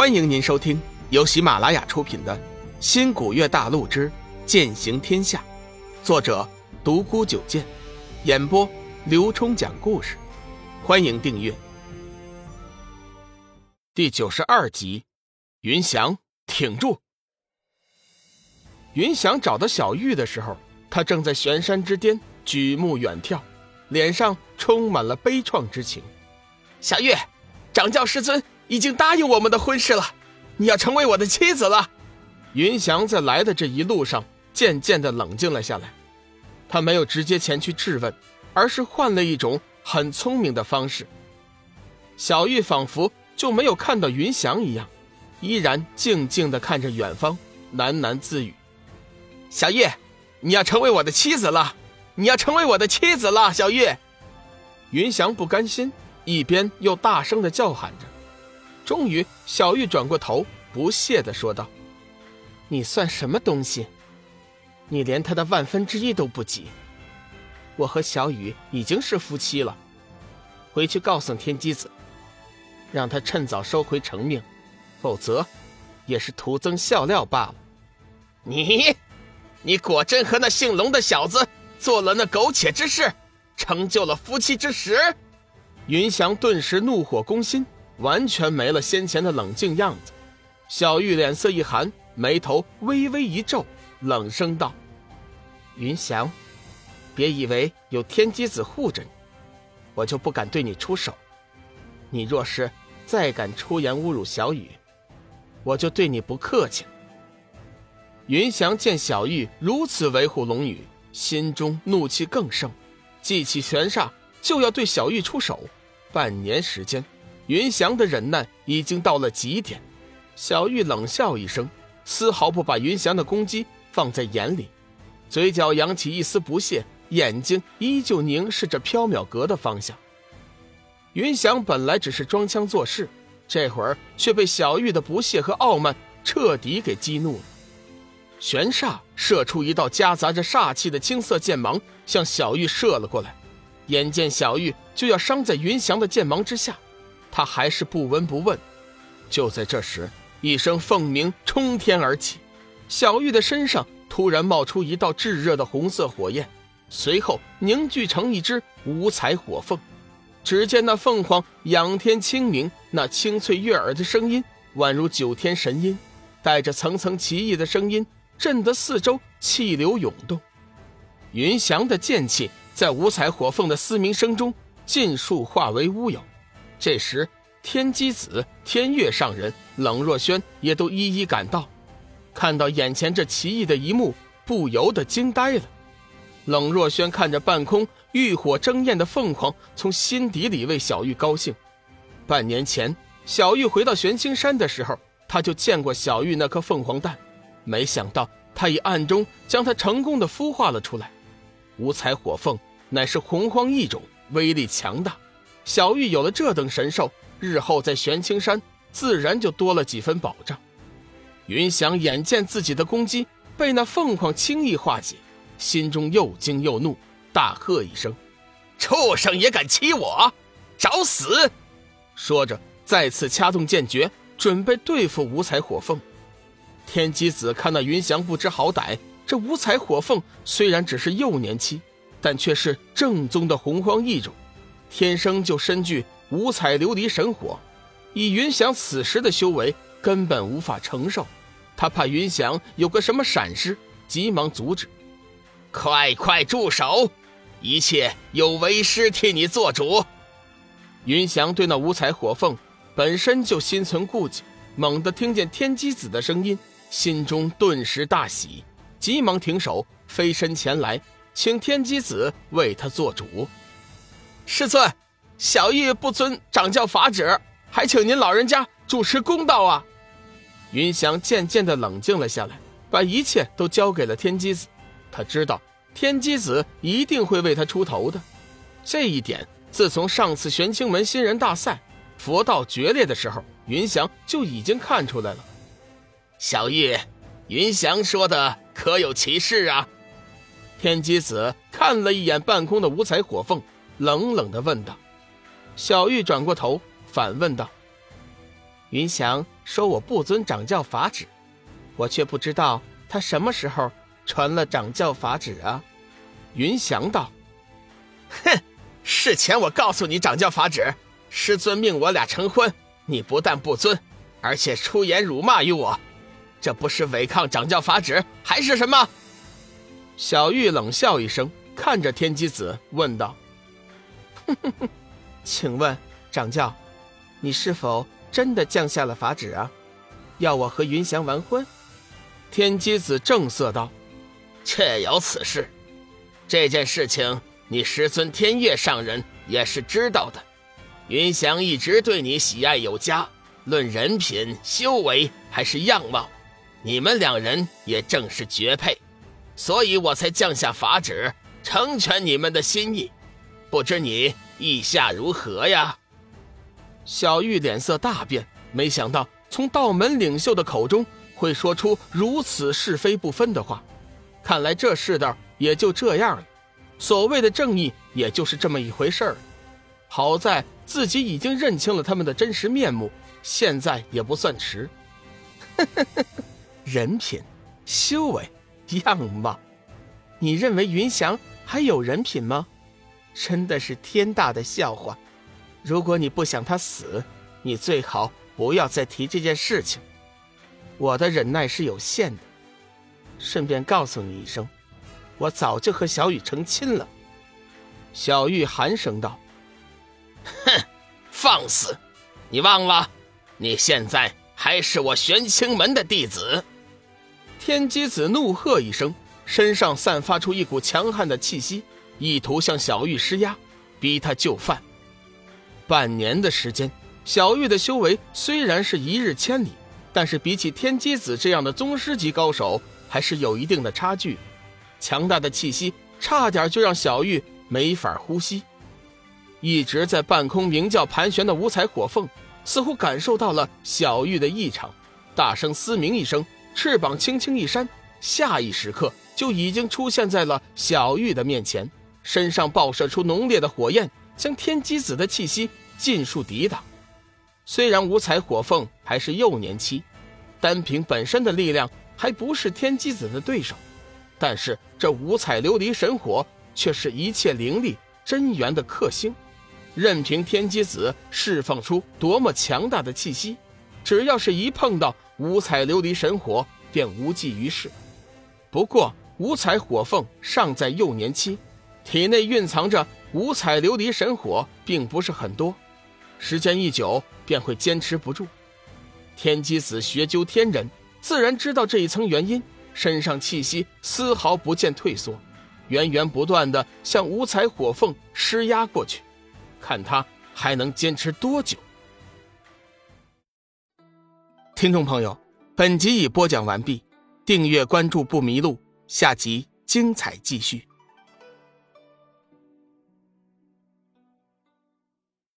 欢迎您收听由喜马拉雅出品的《新古月大陆之剑行天下》，作者独孤九剑，演播刘冲讲故事。欢迎订阅。第九十二集，云翔挺住。云翔找到小玉的时候，他正在悬山之巅举目远眺，脸上充满了悲怆之情。小玉，掌教师尊。已经答应我们的婚事了，你要成为我的妻子了。云翔在来的这一路上渐渐的冷静了下来，他没有直接前去质问，而是换了一种很聪明的方式。小玉仿佛就没有看到云翔一样，依然静静的看着远方，喃喃自语：“小玉，你要成为我的妻子了，你要成为我的妻子了。”小玉，云翔不甘心，一边又大声的叫喊着。终于，小玉转过头，不屑的说道：“你算什么东西？你连他的万分之一都不及。我和小雨已经是夫妻了，回去告诉天机子，让他趁早收回成命，否则，也是徒增笑料罢了。你，你果真和那姓龙的小子做了那苟且之事，成就了夫妻之实？”云翔顿时怒火攻心。完全没了先前的冷静样子，小玉脸色一寒，眉头微微一皱，冷声道：“云翔，别以为有天机子护着你，我就不敢对你出手。你若是再敢出言侮辱小雨，我就对你不客气。”云翔见小玉如此维护龙女，心中怒气更盛，记起玄煞就要对小玉出手。半年时间。云翔的忍耐已经到了极点，小玉冷笑一声，丝毫不把云翔的攻击放在眼里，嘴角扬起一丝不屑，眼睛依旧凝视着缥缈阁的方向。云翔本来只是装腔作势，这会儿却被小玉的不屑和傲慢彻底给激怒了。玄煞射出一道夹杂着煞气的青色剑芒，向小玉射了过来，眼见小玉就要伤在云翔的剑芒之下。他还是不闻不问。就在这时，一声凤鸣冲天而起，小玉的身上突然冒出一道炙热的红色火焰，随后凝聚成一只五彩火凤。只见那凤凰仰天清明，那清脆悦耳的声音宛如九天神音，带着层层奇异的声音，震得四周气流涌动。云翔的剑气在五彩火凤的嘶鸣声中尽数化为乌有。这时，天机子、天月上人、冷若轩也都一一赶到，看到眼前这奇异的一幕，不由得惊呆了。冷若轩看着半空浴火争艳的凤凰，从心底里为小玉高兴。半年前，小玉回到玄青山的时候，他就见过小玉那颗凤凰蛋，没想到他已暗中将它成功的孵化了出来。五彩火凤乃是洪荒异种，威力强大。小玉有了这等神兽，日后在玄青山自然就多了几分保障。云翔眼见自己的攻击被那凤凰轻易化解，心中又惊又怒，大喝一声：“畜生也敢欺我，找死！”说着，再次掐动剑诀，准备对付五彩火凤。天机子看那云翔不知好歹，这五彩火凤虽然只是幼年期，但却是正宗的洪荒异种。天生就身具五彩琉璃神火，以云翔此时的修为，根本无法承受。他怕云翔有个什么闪失，急忙阻止：“快快住手！一切有为师替你做主。”云翔对那五彩火凤本身就心存顾忌，猛地听见天机子的声音，心中顿时大喜，急忙停手，飞身前来，请天机子为他做主。师尊，小玉不遵掌教法旨，还请您老人家主持公道啊！云翔渐渐的冷静了下来，把一切都交给了天机子。他知道天机子一定会为他出头的，这一点自从上次玄清门新人大赛佛道决裂的时候，云翔就已经看出来了。小玉，云翔说的可有其事啊？天机子看了一眼半空的五彩火凤。冷冷的问道：“小玉转过头，反问道：‘云翔说我不遵掌教法旨，我却不知道他什么时候传了掌教法旨啊。云翔道：“哼，事前我告诉你掌教法旨，师尊命我俩成婚，你不但不遵，而且出言辱骂于我，这不是违抗掌教法旨还是什么？”小玉冷笑一声，看着天机子问道：“哼哼哼，请问掌教，你是否？”真的降下了法旨啊，要我和云翔完婚。天机子正色道：“确有此事。这件事情，你师尊天月上人也是知道的。云翔一直对你喜爱有加，论人品、修为还是样貌，你们两人也正是绝配，所以我才降下法旨，成全你们的心意。不知你意下如何呀？”小玉脸色大变，没想到从道门领袖的口中会说出如此是非不分的话。看来这世道也就这样了，所谓的正义也就是这么一回事儿。好在自己已经认清了他们的真实面目，现在也不算迟。人品、修为、样貌，你认为云翔还有人品吗？真的是天大的笑话！如果你不想他死，你最好不要再提这件事情。我的忍耐是有限的。顺便告诉你一声，我早就和小雨成亲了。小玉寒声道：“哼，放肆！你忘了，你现在还是我玄清门的弟子。”天机子怒喝一声，身上散发出一股强悍的气息，意图向小玉施压，逼他就范。半年的时间，小玉的修为虽然是一日千里，但是比起天机子这样的宗师级高手，还是有一定的差距。强大的气息差点就让小玉没法呼吸。一直在半空鸣叫盘旋的五彩火凤，似乎感受到了小玉的异常，大声嘶鸣一声，翅膀轻轻一扇，下一时刻就已经出现在了小玉的面前，身上爆射出浓烈的火焰，将天机子的气息。尽数抵挡。虽然五彩火凤还是幼年期，单凭本身的力量还不是天机子的对手，但是这五彩琉璃神火却是一切灵力真元的克星。任凭天机子释放出多么强大的气息，只要是一碰到五彩琉璃神火，便无济于事。不过五彩火凤尚在幼年期，体内蕴藏着五彩琉璃神火，并不是很多。时间一久，便会坚持不住。天机子学究天人，自然知道这一层原因，身上气息丝毫不见退缩，源源不断的向五彩火凤施压过去，看他还能坚持多久。听众朋友，本集已播讲完毕，订阅关注不迷路，下集精彩继续。